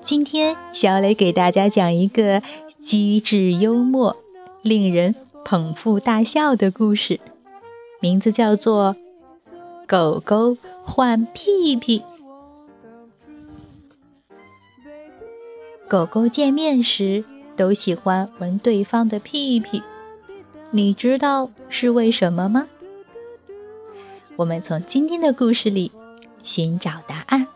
今天，小磊给大家讲一个机智幽默、令人捧腹大笑的故事。名字叫做《狗狗换屁屁》。狗狗见面时都喜欢闻对方的屁屁，你知道是为什么吗？我们从今天的故事里寻找答案。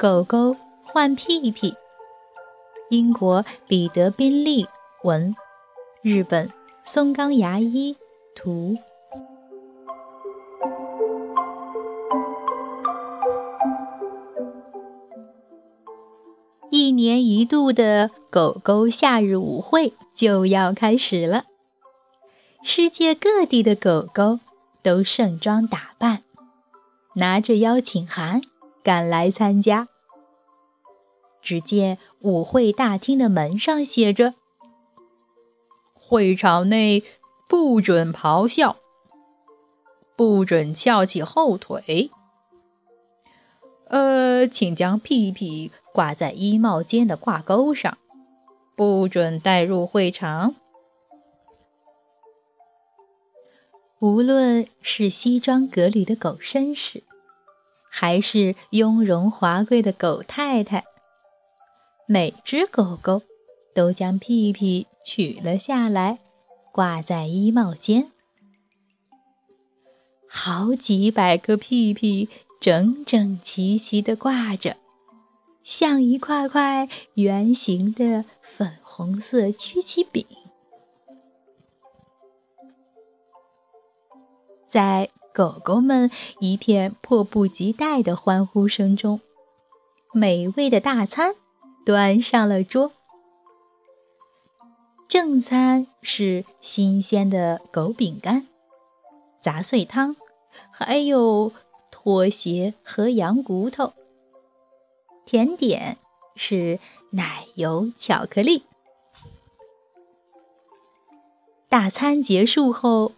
狗狗换屁屁。英国彼得·宾利文，日本松冈牙医图。一年一度的狗狗夏日舞会就要开始了，世界各地的狗狗都盛装打扮，拿着邀请函赶来参加。只见舞会大厅的门上写着：“会场内不准咆哮，不准翘起后腿。呃，请将屁屁挂在衣帽间的挂钩上，不准带入会场。无论是西装革履的狗绅士，还是雍容华贵的狗太太。”每只狗狗都将屁屁取了下来，挂在衣帽间。好几百个屁屁整整齐齐地挂着，像一块块圆形的粉红色曲奇饼。在狗狗们一片迫不及待的欢呼声中，美味的大餐。端上了桌，正餐是新鲜的狗饼干、杂碎汤，还有拖鞋和羊骨头。甜点是奶油巧克力。大餐结束后，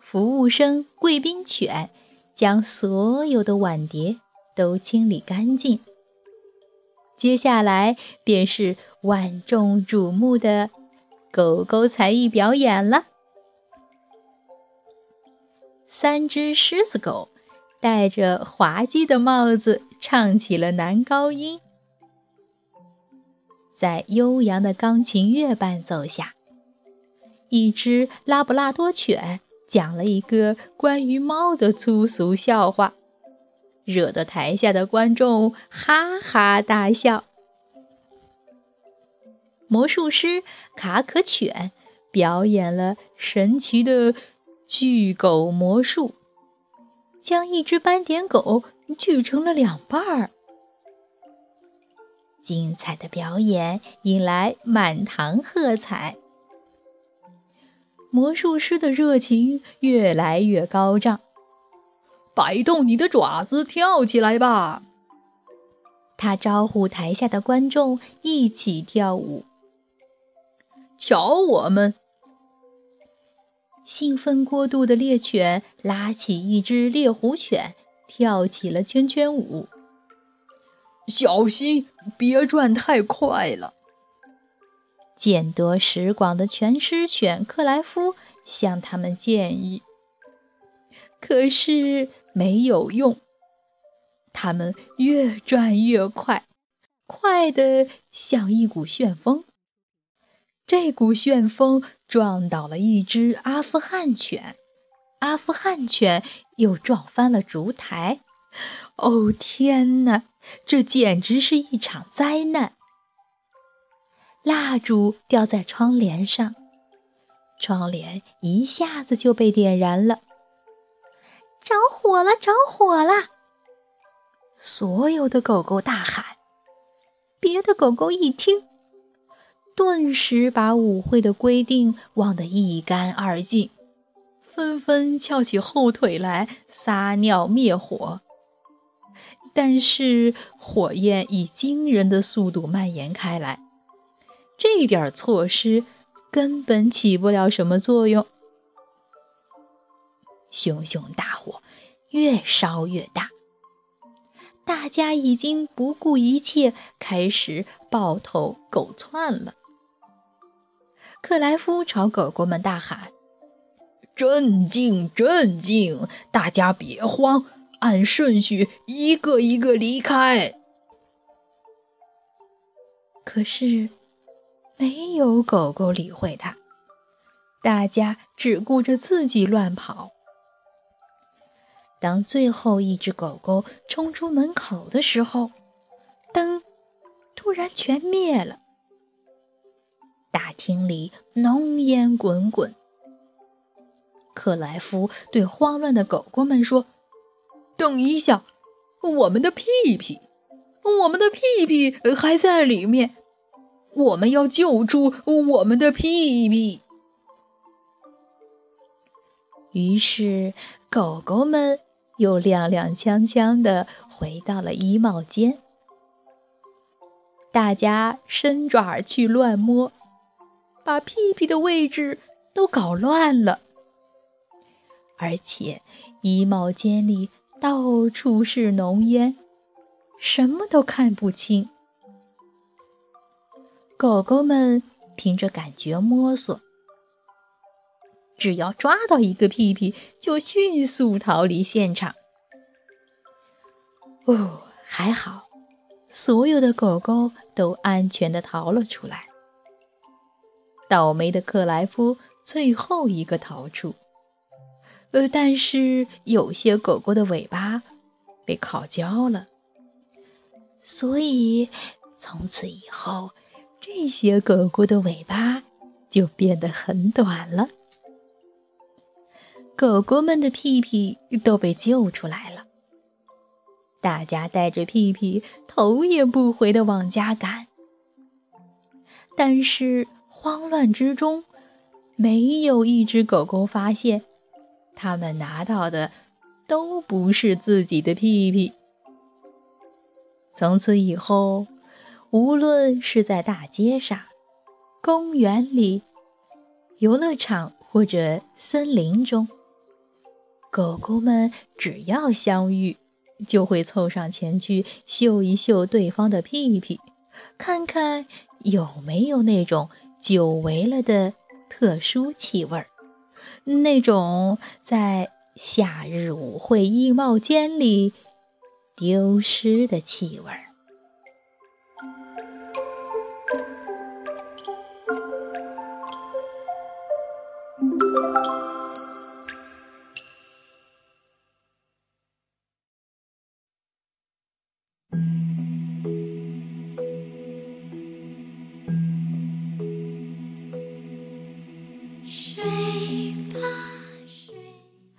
服务生贵宾犬将所有的碗碟都清理干净。接下来便是万众瞩目的狗狗才艺表演了。三只狮子狗戴着滑稽的帽子，唱起了男高音。在悠扬的钢琴乐伴奏下，一只拉布拉多犬讲了一个关于猫的粗俗笑话。惹得台下的观众哈哈大笑。魔术师卡可犬表演了神奇的锯狗魔术，将一只斑点狗锯成了两半儿。精彩的表演引来满堂喝彩，魔术师的热情越来越高涨。摆动你的爪子，跳起来吧！他招呼台下的观众一起跳舞。瞧我们！兴奋过度的猎犬拉起一只猎狐犬，跳起了圈圈舞。小心，别转太快了！见多识广的拳师犬克莱夫向他们建议。可是。没有用，它们越转越快，快得像一股旋风。这股旋风撞倒了一只阿富汗犬，阿富汗犬又撞翻了烛台。哦天哪，这简直是一场灾难！蜡烛掉在窗帘上，窗帘一下子就被点燃了。着火了！着火了！所有的狗狗大喊。别的狗狗一听，顿时把舞会的规定忘得一干二净，纷纷翘起后腿来撒尿灭火。但是火焰以惊人的速度蔓延开来，这点措施根本起不了什么作用。熊熊大火越烧越大，大家已经不顾一切，开始抱头狗窜了。克莱夫朝狗狗们大喊：“镇静，镇静！大家别慌，按顺序一个一个离开。”可是，没有狗狗理会他，大家只顾着自己乱跑。当最后一只狗狗冲出门口的时候，灯突然全灭了。大厅里浓烟滚滚。克莱夫对慌乱的狗狗们说：“等一下，我们的屁屁，我们的屁屁还在里面，我们要救出我们的屁屁。”于是，狗狗们。又踉踉跄跄地回到了衣帽间，大家伸爪去乱摸，把屁屁的位置都搞乱了，而且衣帽间里到处是浓烟，什么都看不清。狗狗们凭着感觉摸索。只要抓到一个屁屁，就迅速逃离现场。哦，还好，所有的狗狗都安全的逃了出来。倒霉的克莱夫最后一个逃出，呃，但是有些狗狗的尾巴被烤焦了，所以从此以后，这些狗狗的尾巴就变得很短了。狗狗们的屁屁都被救出来了，大家带着屁屁头也不回地往家赶。但是慌乱之中，没有一只狗狗发现，他们拿到的都不是自己的屁屁。从此以后，无论是在大街上、公园里、游乐场或者森林中，狗狗们只要相遇，就会凑上前去嗅一嗅对方的屁屁，看看有没有那种久违了的特殊气味儿，那种在夏日舞会衣帽间里丢失的气味儿。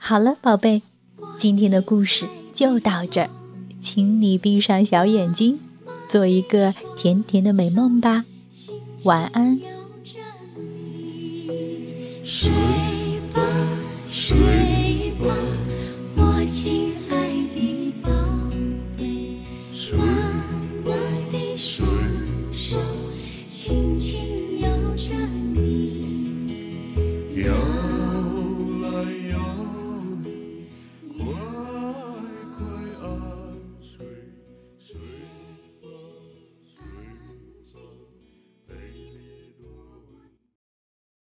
好了，宝贝，今天的故事就到这儿，请你闭上小眼睛，做一个甜甜的美梦吧，晚安。睡吧，睡吧，我亲爱的宝贝，妈妈的双手轻轻